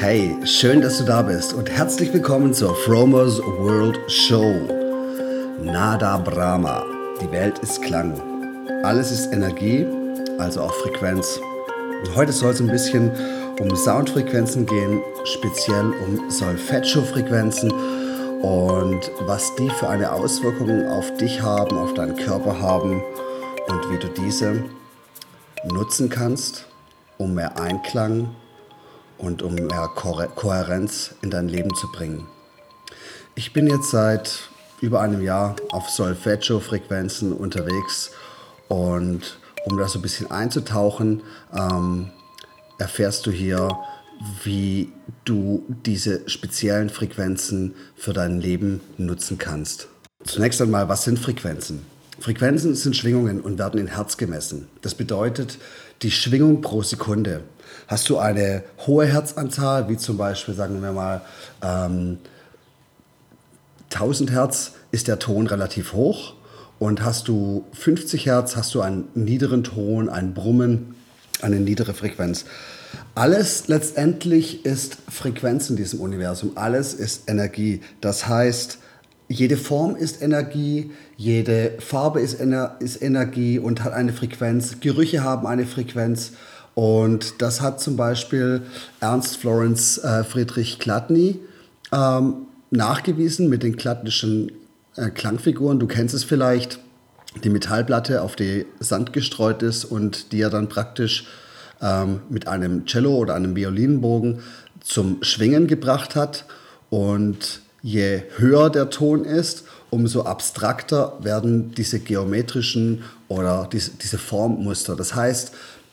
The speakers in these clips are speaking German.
Hey, schön, dass du da bist und herzlich willkommen zur Fromers World Show. Nada Brahma, die Welt ist Klang. Alles ist Energie, also auch Frequenz. Und heute soll es ein bisschen um Soundfrequenzen gehen, speziell um Solfeggio-Frequenzen und was die für eine Auswirkung auf dich haben, auf deinen Körper haben und wie du diese nutzen kannst, um mehr Einklang und um mehr Kohärenz in dein Leben zu bringen. Ich bin jetzt seit über einem Jahr auf Solfeggio-Frequenzen unterwegs und um da so ein bisschen einzutauchen, ähm, erfährst du hier, wie du diese speziellen Frequenzen für dein Leben nutzen kannst. Zunächst einmal, was sind Frequenzen? Frequenzen sind Schwingungen und werden in Herz gemessen. Das bedeutet, die Schwingung pro Sekunde. Hast du eine hohe Herzanzahl, wie zum Beispiel, sagen wir mal, ähm, 1000 Hertz, ist der Ton relativ hoch. Und hast du 50 Hertz, hast du einen niederen Ton, ein Brummen, eine niedere Frequenz. Alles letztendlich ist Frequenz in diesem Universum. Alles ist Energie. Das heißt, jede Form ist Energie, jede Farbe ist, Ener ist Energie und hat eine Frequenz. Gerüche haben eine Frequenz. Und das hat zum Beispiel Ernst Florence äh, Friedrich Klatny ähm, nachgewiesen mit den klattnischen äh, Klangfiguren. Du kennst es vielleicht, die Metallplatte, auf die Sand gestreut ist und die er dann praktisch ähm, mit einem Cello oder einem Violinbogen zum Schwingen gebracht hat. Und je höher der Ton ist, umso abstrakter werden diese geometrischen oder diese, Formmuster. Das heißt,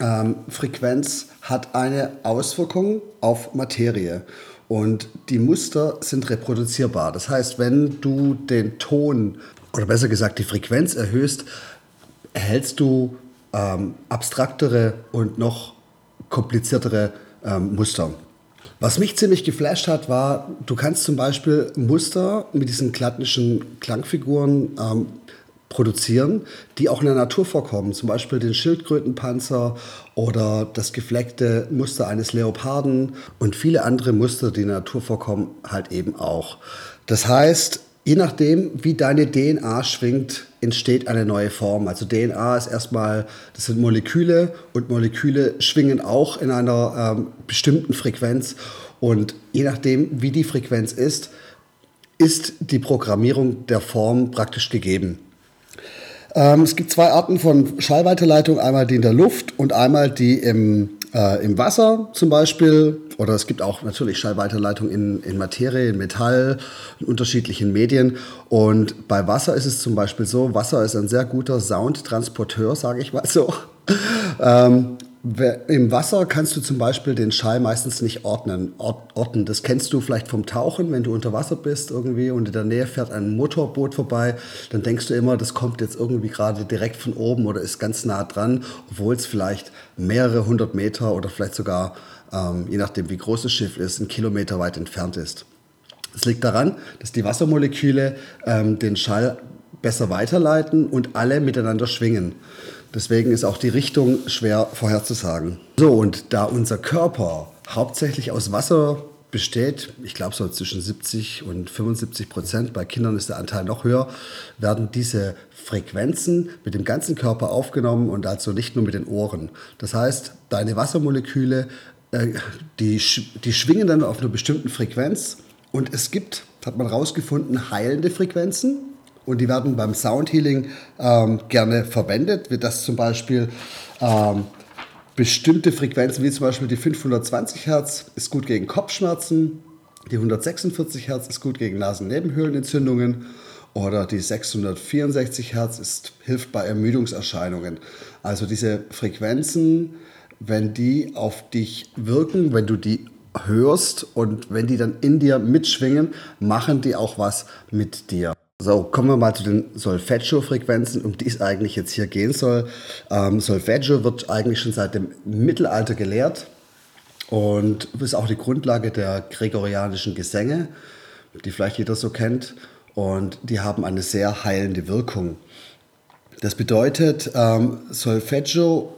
ähm, Frequenz hat eine Auswirkung auf Materie. Und die Muster sind reproduzierbar. Das heißt, wenn du den Ton oder besser gesagt die Frequenz erhöhst, erhältst du ähm, abstraktere und noch kompliziertere ähm, Muster. Was mich ziemlich geflasht hat, war, du kannst zum Beispiel Muster mit diesen klattischen Klangfiguren ähm, produzieren, die auch in der Natur vorkommen. Zum Beispiel den Schildkrötenpanzer oder das gefleckte Muster eines Leoparden und viele andere Muster, die in der Natur vorkommen, halt eben auch. Das heißt, Je nachdem, wie deine DNA schwingt, entsteht eine neue Form. Also DNA ist erstmal, das sind Moleküle und Moleküle schwingen auch in einer ähm, bestimmten Frequenz. Und je nachdem, wie die Frequenz ist, ist die Programmierung der Form praktisch gegeben. Ähm, es gibt zwei Arten von Schallweiterleitung, einmal die in der Luft und einmal die im äh, im Wasser zum Beispiel. Oder es gibt auch natürlich Schallweiterleitung in, in Materie, in Metall, in unterschiedlichen Medien. Und bei Wasser ist es zum Beispiel so, Wasser ist ein sehr guter Soundtransporteur, sage ich mal so. ähm, im Wasser kannst du zum Beispiel den Schall meistens nicht ordnen, orten. Das kennst du vielleicht vom Tauchen, wenn du unter Wasser bist irgendwie und in der Nähe fährt ein Motorboot vorbei, dann denkst du immer, das kommt jetzt irgendwie gerade direkt von oben oder ist ganz nah dran, obwohl es vielleicht mehrere hundert Meter oder vielleicht sogar, ähm, je nachdem wie groß das Schiff ist, ein Kilometer weit entfernt ist. Es liegt daran, dass die Wassermoleküle ähm, den Schall besser weiterleiten und alle miteinander schwingen. Deswegen ist auch die Richtung schwer vorherzusagen. So, und da unser Körper hauptsächlich aus Wasser besteht, ich glaube so zwischen 70 und 75 Prozent, bei Kindern ist der Anteil noch höher, werden diese Frequenzen mit dem ganzen Körper aufgenommen und also nicht nur mit den Ohren. Das heißt, deine Wassermoleküle, die, die schwingen dann auf einer bestimmten Frequenz und es gibt, hat man herausgefunden, heilende Frequenzen und die werden beim Soundhealing ähm, gerne verwendet, wie das zum Beispiel ähm, bestimmte Frequenzen, wie zum Beispiel die 520 Hertz, ist gut gegen Kopfschmerzen, die 146 Hertz ist gut gegen Nasennebenhöhlenentzündungen oder die 664 Hertz ist, hilft bei Ermüdungserscheinungen. Also diese Frequenzen, wenn die auf dich wirken, wenn du die hörst und wenn die dann in dir mitschwingen, machen die auch was mit dir. So, kommen wir mal zu den Solfeggio-Frequenzen, um die es eigentlich jetzt hier gehen soll. Ähm, Solfeggio wird eigentlich schon seit dem Mittelalter gelehrt und ist auch die Grundlage der gregorianischen Gesänge, die vielleicht jeder so kennt. Und die haben eine sehr heilende Wirkung. Das bedeutet, ähm, Solfeggio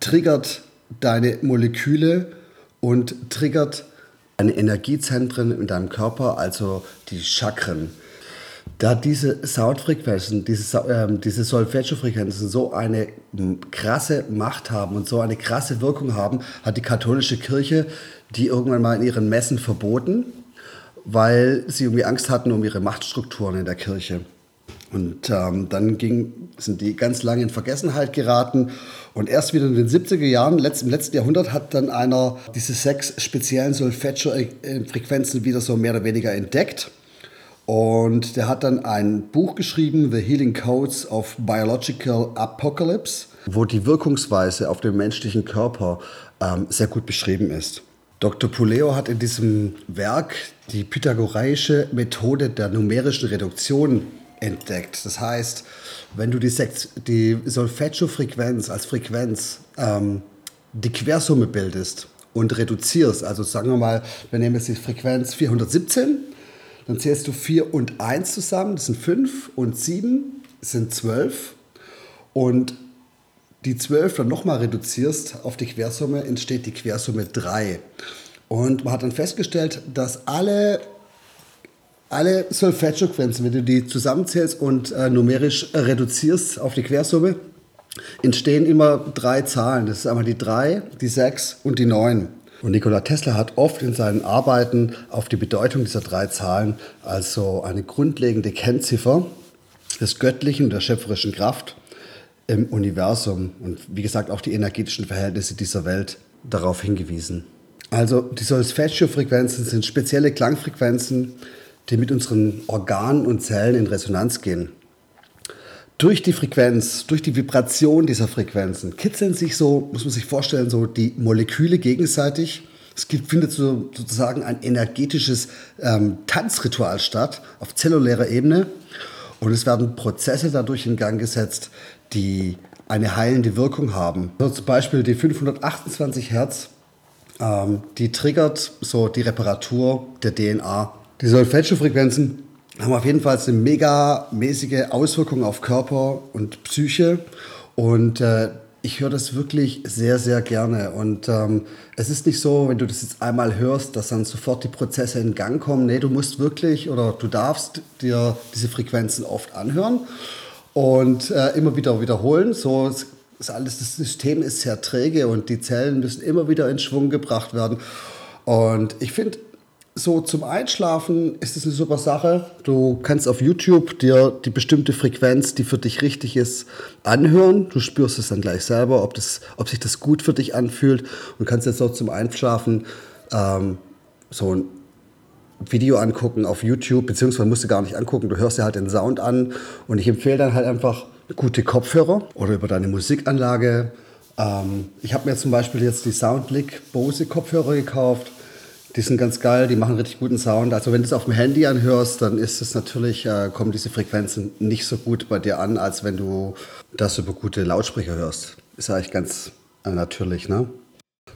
triggert deine Moleküle und triggert deine Energiezentren in deinem Körper, also die Chakren. Da diese Soundfrequenzen, diese, äh, diese Solfeggio-Frequenzen so eine krasse Macht haben und so eine krasse Wirkung haben, hat die katholische Kirche die irgendwann mal in ihren Messen verboten, weil sie irgendwie Angst hatten um ihre Machtstrukturen in der Kirche. Und ähm, dann ging, sind die ganz lange in Vergessenheit geraten. Und erst wieder in den 70er Jahren, letzt, im letzten Jahrhundert, hat dann einer diese sechs speziellen Solfeggio-Frequenzen wieder so mehr oder weniger entdeckt. Und der hat dann ein Buch geschrieben, The Healing Codes of Biological Apocalypse, wo die Wirkungsweise auf den menschlichen Körper ähm, sehr gut beschrieben ist. Dr. Puleo hat in diesem Werk die pythagoreische Methode der numerischen Reduktion entdeckt. Das heißt, wenn du die, die Solfeggio-Frequenz als Frequenz ähm, die Quersumme bildest und reduzierst, also sagen wir mal, wir nehmen jetzt die Frequenz 417 dann zählst du 4 und 1 zusammen, das sind 5 und 7 sind 12. Und die 12 dann nochmal reduzierst auf die Quersumme, entsteht die Quersumme 3. Und man hat dann festgestellt, dass alle, alle Solfeggio-Quenzen, wenn du die zusammenzählst und äh, numerisch reduzierst auf die Quersumme, entstehen immer drei Zahlen. Das ist einmal die 3, die 6 und die 9. Und Nikola Tesla hat oft in seinen Arbeiten auf die Bedeutung dieser drei Zahlen als so eine grundlegende Kennziffer des Göttlichen und der schöpferischen Kraft im Universum und wie gesagt auch die energetischen Verhältnisse dieser Welt darauf hingewiesen. Also die Solfeggio-Frequenzen sind spezielle Klangfrequenzen, die mit unseren Organen und Zellen in Resonanz gehen durch die Frequenz, durch die Vibration dieser Frequenzen kitzeln sich so, muss man sich vorstellen, so die Moleküle gegenseitig. Es gibt, findet so, sozusagen ein energetisches ähm, Tanzritual statt auf zellulärer Ebene. Und es werden Prozesse dadurch in Gang gesetzt, die eine heilende Wirkung haben. Also zum Beispiel die 528 Hertz, ähm, die triggert so die Reparatur der DNA. Die Solfeggio-Frequenzen haben auf jeden Fall eine megamäßige Auswirkung auf Körper und Psyche. Und äh, ich höre das wirklich sehr, sehr gerne. Und ähm, es ist nicht so, wenn du das jetzt einmal hörst, dass dann sofort die Prozesse in Gang kommen. Nee, du musst wirklich oder du darfst dir diese Frequenzen oft anhören und äh, immer wieder wiederholen. So ist alles, das System ist sehr träge und die Zellen müssen immer wieder in Schwung gebracht werden. Und ich finde, so zum Einschlafen ist es eine super Sache. Du kannst auf YouTube dir die bestimmte Frequenz, die für dich richtig ist, anhören. Du spürst es dann gleich selber, ob, das, ob sich das gut für dich anfühlt und kannst jetzt auch zum Einschlafen ähm, so ein Video angucken auf YouTube, beziehungsweise musst du gar nicht angucken, du hörst dir halt den Sound an und ich empfehle dann halt einfach gute Kopfhörer oder über deine Musikanlage. Ähm, ich habe mir zum Beispiel jetzt die Soundlick Bose Kopfhörer gekauft die sind ganz geil, die machen richtig guten Sound. Also wenn du es auf dem Handy anhörst, dann ist es natürlich, äh, kommen diese Frequenzen nicht so gut bei dir an, als wenn du das über gute Lautsprecher hörst. Ist eigentlich ganz äh, natürlich, ne?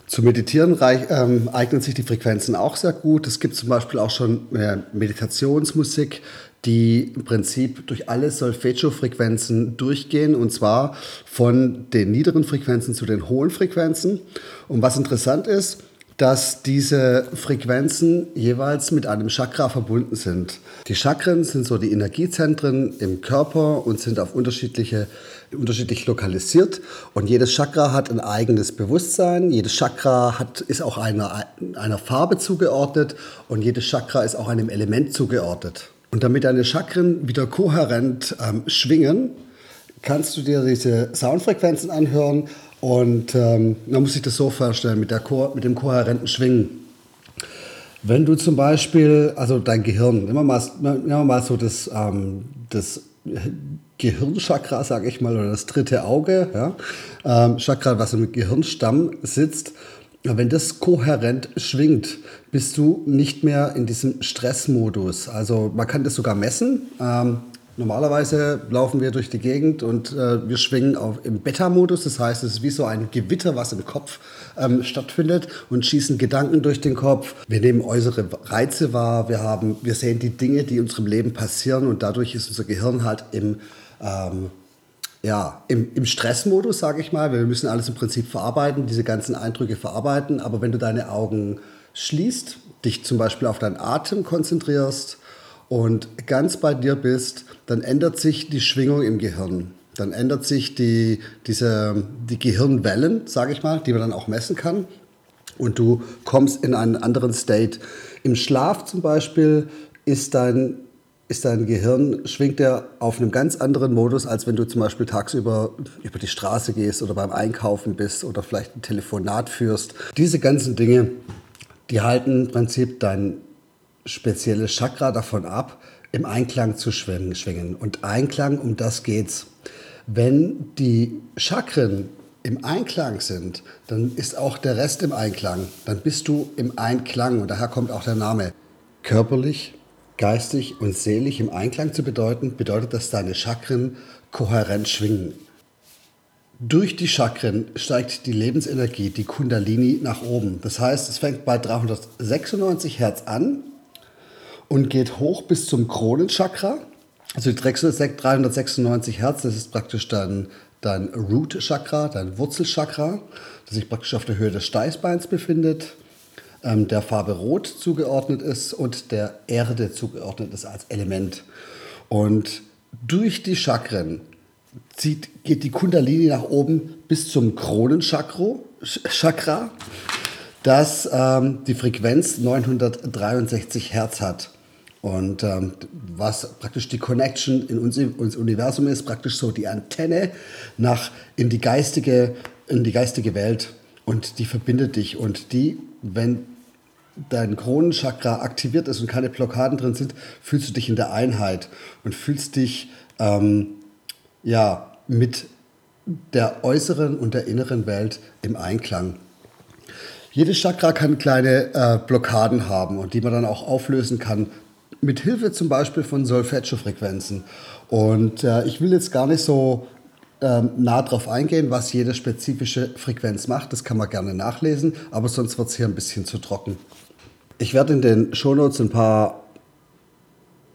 Zu meditieren reich, ähm, eignen sich die Frequenzen auch sehr gut. Es gibt zum Beispiel auch schon äh, Meditationsmusik, die im Prinzip durch alle Solfeggio-Frequenzen durchgehen und zwar von den niederen Frequenzen zu den hohen Frequenzen. Und was interessant ist, dass diese Frequenzen jeweils mit einem Chakra verbunden sind. Die Chakren sind so die Energiezentren im Körper und sind auf unterschiedliche, unterschiedlich lokalisiert. Und jedes Chakra hat ein eigenes Bewusstsein. Jedes Chakra hat, ist auch einer, einer Farbe zugeordnet und jedes Chakra ist auch einem Element zugeordnet. Und damit deine Chakren wieder kohärent ähm, schwingen, kannst du dir diese Soundfrequenzen anhören und ähm, man muss sich das so vorstellen, mit, der mit dem kohärenten Schwingen. Wenn du zum Beispiel, also dein Gehirn, nehmen wir mal, nehmen wir mal so das, ähm, das Gehirnchakra, sage ich mal, oder das dritte Auge, ja? ähm, Chakra, was im Gehirnstamm sitzt, wenn das kohärent schwingt, bist du nicht mehr in diesem Stressmodus. Also man kann das sogar messen. Ähm, Normalerweise laufen wir durch die Gegend und äh, wir schwingen auf, im Beta-Modus. Das heißt, es ist wie so ein Gewitter, was im Kopf ähm, stattfindet und schießen Gedanken durch den Kopf. Wir nehmen äußere Reize wahr. Wir, haben, wir sehen die Dinge, die in unserem Leben passieren und dadurch ist unser Gehirn halt im, ähm, ja, im, im Stressmodus, sage ich mal. Wir müssen alles im Prinzip verarbeiten, diese ganzen Eindrücke verarbeiten. Aber wenn du deine Augen schließt dich zum Beispiel auf deinen Atem konzentrierst und ganz bei dir bist, dann ändert sich die Schwingung im Gehirn. Dann ändert sich die, diese, die Gehirnwellen, sage ich mal, die man dann auch messen kann. Und du kommst in einen anderen State. Im Schlaf zum Beispiel ist dein, ist dein Gehirn, schwingt er auf einem ganz anderen Modus, als wenn du zum Beispiel tagsüber über die Straße gehst oder beim Einkaufen bist oder vielleicht ein Telefonat führst. Diese ganzen Dinge, die halten im Prinzip dein spezielles Chakra davon ab, im Einklang zu schwingen. Und Einklang, um das geht's. Wenn die Chakren im Einklang sind, dann ist auch der Rest im Einklang. Dann bist du im Einklang und daher kommt auch der Name. Körperlich, geistig und seelisch im Einklang zu bedeuten, bedeutet, dass deine Chakren kohärent schwingen. Durch die Chakren steigt die Lebensenergie, die Kundalini, nach oben. Das heißt, es fängt bei 396 Hertz an und geht hoch bis zum Kronenchakra. Also die 396 Hertz, das ist praktisch dann dein Root-Chakra, dein Wurzelchakra, das sich praktisch auf der Höhe des Steißbeins befindet, ähm, der Farbe Rot zugeordnet ist und der Erde zugeordnet ist als Element. Und durch die Chakren zieht, geht die Kundalini nach oben bis zum Kronenchakra, das ähm, die Frequenz 963 Hertz hat. Und ähm, was praktisch die Connection in uns, ins Universum ist, praktisch so die Antenne nach in die geistige, in die geistige Welt. Und die verbindet dich. Und die, wenn dein Kronenchakra aktiviert ist und keine Blockaden drin sind, fühlst du dich in der Einheit und fühlst dich ähm, ja, mit der äußeren und der inneren Welt im Einklang. Jedes Chakra kann kleine äh, Blockaden haben und die man dann auch auflösen kann mit Hilfe zum Beispiel von Solfeggio-Frequenzen. Und äh, ich will jetzt gar nicht so ähm, nah drauf eingehen, was jede spezifische Frequenz macht. Das kann man gerne nachlesen, aber sonst wird es hier ein bisschen zu trocken. Ich werde in den Shownotes ein paar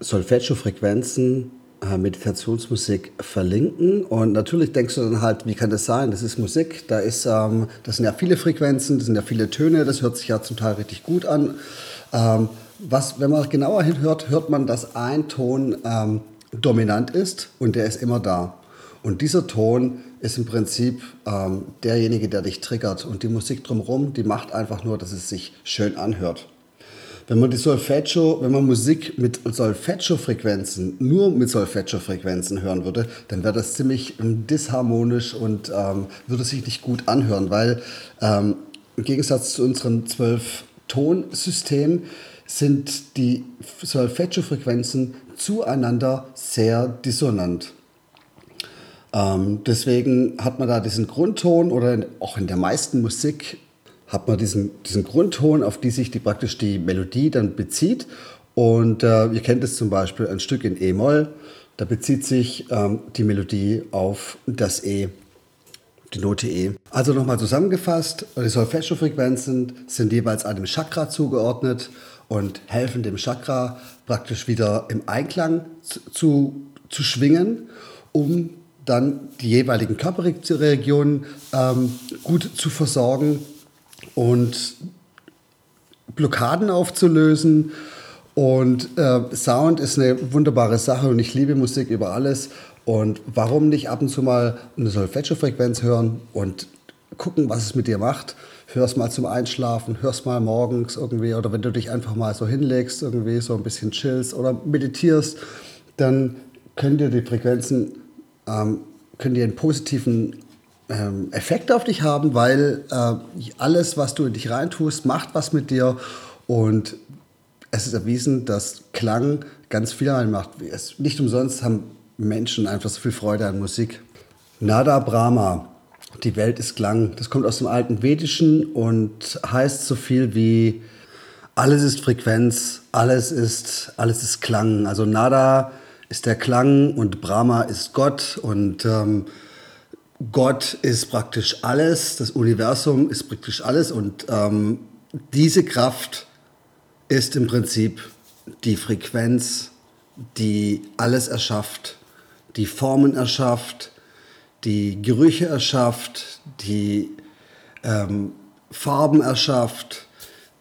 Solfeggio-Frequenzen äh, Meditationsmusik verlinken. Und natürlich denkst du dann halt, wie kann das sein? Das ist Musik, da ist, ähm, das sind ja viele Frequenzen, das sind ja viele Töne, das hört sich ja zum Teil richtig gut an. Ähm, was, wenn man genauer hinhört, hört man, dass ein Ton ähm, dominant ist und der ist immer da. Und dieser Ton ist im Prinzip ähm, derjenige, der dich triggert. Und die Musik drumherum, die macht einfach nur, dass es sich schön anhört. Wenn man die Solfeggio, wenn man Musik mit Solfeggio-Frequenzen, nur mit Solfeggio-Frequenzen hören würde, dann wäre das ziemlich disharmonisch und ähm, würde sich nicht gut anhören, weil ähm, im Gegensatz zu unseren zwölf Tonsystemen sind die Solfeggio-Frequenzen zueinander sehr dissonant. Ähm, deswegen hat man da diesen Grundton oder auch in der meisten Musik hat man diesen, diesen Grundton, auf die sich die, praktisch die Melodie dann bezieht. Und äh, ihr kennt es zum Beispiel ein Stück in E-Moll, da bezieht sich ähm, die Melodie auf das E, die Note E. Also nochmal zusammengefasst, die Solfeggio-Frequenzen sind jeweils einem Chakra zugeordnet und helfen dem Chakra praktisch wieder im Einklang zu, zu, schwingen, um dann die jeweiligen Körperregionen ähm, gut zu versorgen und Blockaden aufzulösen. Und äh, Sound ist eine wunderbare Sache und ich liebe Musik über alles. Und warum nicht ab und zu mal eine Solfeggio-Frequenz hören und gucken, was es mit dir macht? Hörst mal zum Einschlafen, hörst mal morgens irgendwie oder wenn du dich einfach mal so hinlegst, irgendwie so ein bisschen chillst oder meditierst, dann können dir die Frequenzen ähm, können dir einen positiven ähm, Effekt auf dich haben, weil äh, alles, was du in dich reintust, macht was mit dir und es ist erwiesen, dass Klang ganz viel macht. Es, nicht umsonst haben Menschen einfach so viel Freude an Musik. Nada Brahma, die Welt ist Klang. Das kommt aus dem alten Vedischen und heißt so viel wie alles ist Frequenz, alles ist, alles ist Klang. Also Nada ist der Klang und Brahma ist Gott und ähm, Gott ist praktisch alles, das Universum ist praktisch alles und ähm, diese Kraft ist im Prinzip die Frequenz, die alles erschafft, die Formen erschafft, die Gerüche erschafft, die ähm, Farben erschafft,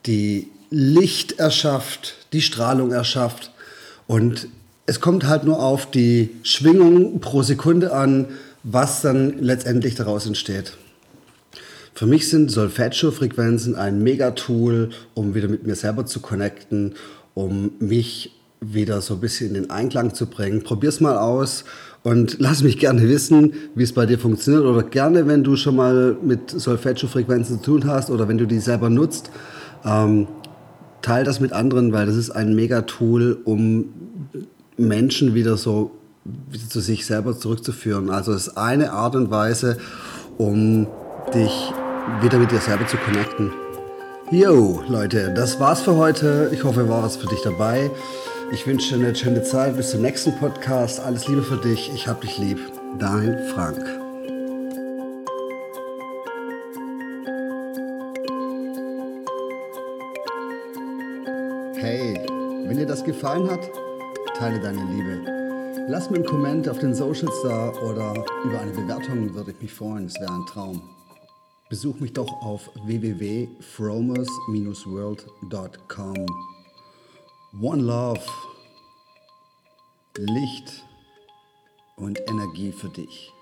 die Licht erschafft, die Strahlung erschafft. Und es kommt halt nur auf die Schwingung pro Sekunde an, was dann letztendlich daraus entsteht. Für mich sind Solfeggio-Frequenzen ein Megatool, um wieder mit mir selber zu connecten, um mich wieder so ein bisschen in den Einklang zu bringen. Probier's mal aus und lass mich gerne wissen, wie es bei dir funktioniert oder gerne, wenn du schon mal mit Solfeggio-Frequenzen zu tun hast oder wenn du die selber nutzt, ähm, teil das mit anderen, weil das ist ein Megatool, um Menschen wieder so wieder zu sich selber zurückzuführen. Also es ist eine Art und Weise, um dich wieder mit dir selber zu connecten. Yo, Leute, das war's für heute. Ich hoffe, war was für dich dabei. Ich wünsche dir eine schöne Zeit. Bis zum nächsten Podcast. Alles Liebe für dich. Ich hab dich lieb. Dein Frank. Hey, wenn dir das gefallen hat, teile deine Liebe. Lass mir einen Comment auf den Socials da oder über eine Bewertung würde ich mich freuen. Es wäre ein Traum. Besuch mich doch auf www.fromers-world.com. One Love, Licht und Energie für dich.